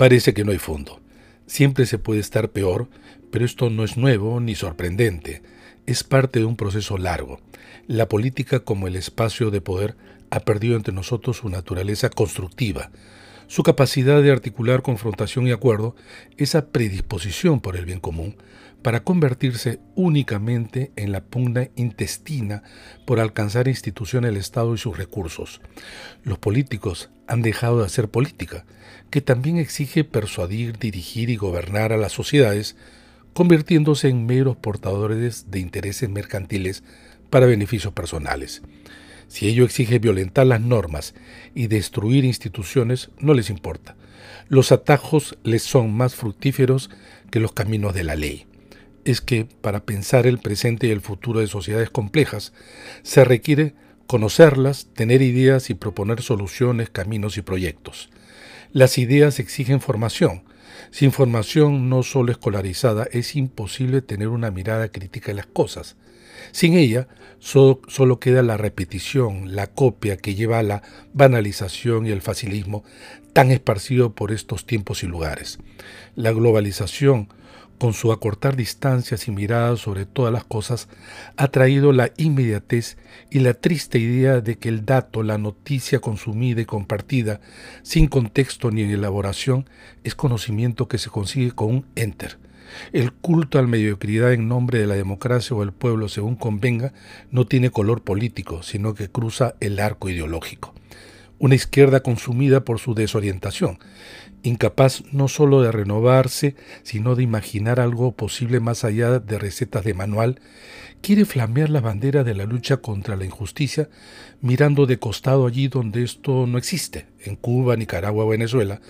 parece que no hay fondo. Siempre se puede estar peor, pero esto no es nuevo ni sorprendente. Es parte de un proceso largo. La política como el espacio de poder ha perdido entre nosotros su naturaleza constructiva, su capacidad de articular confrontación y acuerdo, esa predisposición por el bien común, para convertirse únicamente en la pugna intestina por alcanzar instituciones del Estado y sus recursos. Los políticos han dejado de hacer política, que también exige persuadir, dirigir y gobernar a las sociedades, convirtiéndose en meros portadores de intereses mercantiles para beneficios personales. Si ello exige violentar las normas y destruir instituciones, no les importa. Los atajos les son más fructíferos que los caminos de la ley. Es que para pensar el presente y el futuro de sociedades complejas se requiere conocerlas, tener ideas y proponer soluciones, caminos y proyectos. Las ideas exigen formación, sin formación no solo escolarizada es imposible tener una mirada crítica de las cosas. Sin ella, solo, queda la repetición, la copia que lleva a la banalización y el facilismo tan esparcido por estos tiempos y lugares. La globalización con su acortar distancias y miradas sobre todas las cosas, ha traído la inmediatez y la triste idea de que el dato, la noticia consumida y compartida, sin contexto ni elaboración, es conocimiento que se consigue con un enter. El culto a la mediocridad en nombre de la democracia o el pueblo, según convenga, no tiene color político, sino que cruza el arco ideológico una izquierda consumida por su desorientación, incapaz no sólo de renovarse, sino de imaginar algo posible más allá de recetas de manual, quiere flamear la bandera de la lucha contra la injusticia, mirando de costado allí donde esto no existe, en Cuba, Nicaragua Venezuela,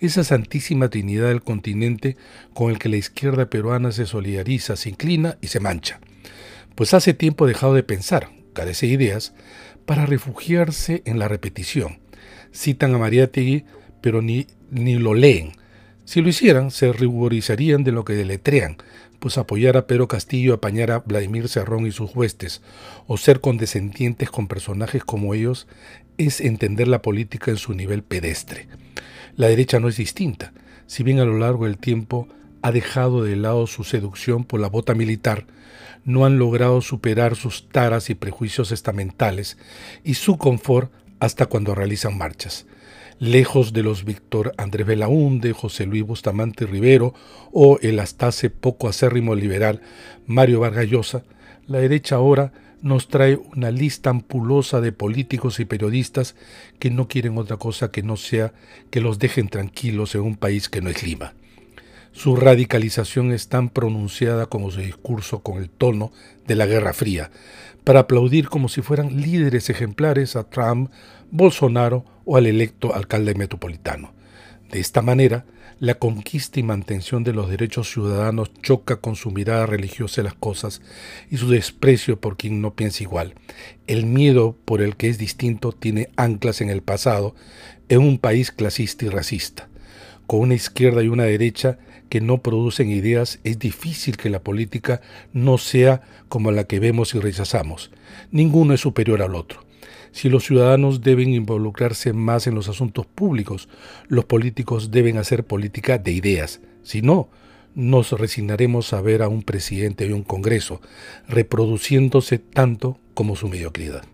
esa santísima trinidad del continente con el que la izquierda peruana se solidariza, se inclina y se mancha. Pues hace tiempo dejado de pensar, carece de ideas, para refugiarse en la repetición. Citan a Mariátegui, pero ni, ni lo leen. Si lo hicieran, se ruborizarían de lo que deletrean, pues apoyar a Pedro Castillo, apañar a Vladimir Cerrón y sus huestes, o ser condescendientes con personajes como ellos, es entender la política en su nivel pedestre. La derecha no es distinta, si bien a lo largo del tiempo ha dejado de lado su seducción por la bota militar, no han logrado superar sus taras y prejuicios estamentales y su confort hasta cuando realizan marchas. Lejos de los Víctor Andrés Belaunde, José Luis Bustamante Rivero o el hasta hace poco acérrimo liberal Mario Vargallosa, la derecha ahora nos trae una lista ampulosa de políticos y periodistas que no quieren otra cosa que no sea que los dejen tranquilos en un país que no es Lima. Su radicalización es tan pronunciada como su discurso con el tono de la Guerra Fría, para aplaudir como si fueran líderes ejemplares a Trump, Bolsonaro o al electo alcalde metropolitano. De esta manera, la conquista y mantención de los derechos ciudadanos choca con su mirada religiosa de las cosas y su desprecio por quien no piensa igual. El miedo por el que es distinto tiene anclas en el pasado, en un país clasista y racista. Con una izquierda y una derecha que no producen ideas, es difícil que la política no sea como la que vemos y rechazamos. Ninguno es superior al otro. Si los ciudadanos deben involucrarse más en los asuntos públicos, los políticos deben hacer política de ideas. Si no, nos resignaremos a ver a un presidente y un Congreso reproduciéndose tanto como su mediocridad.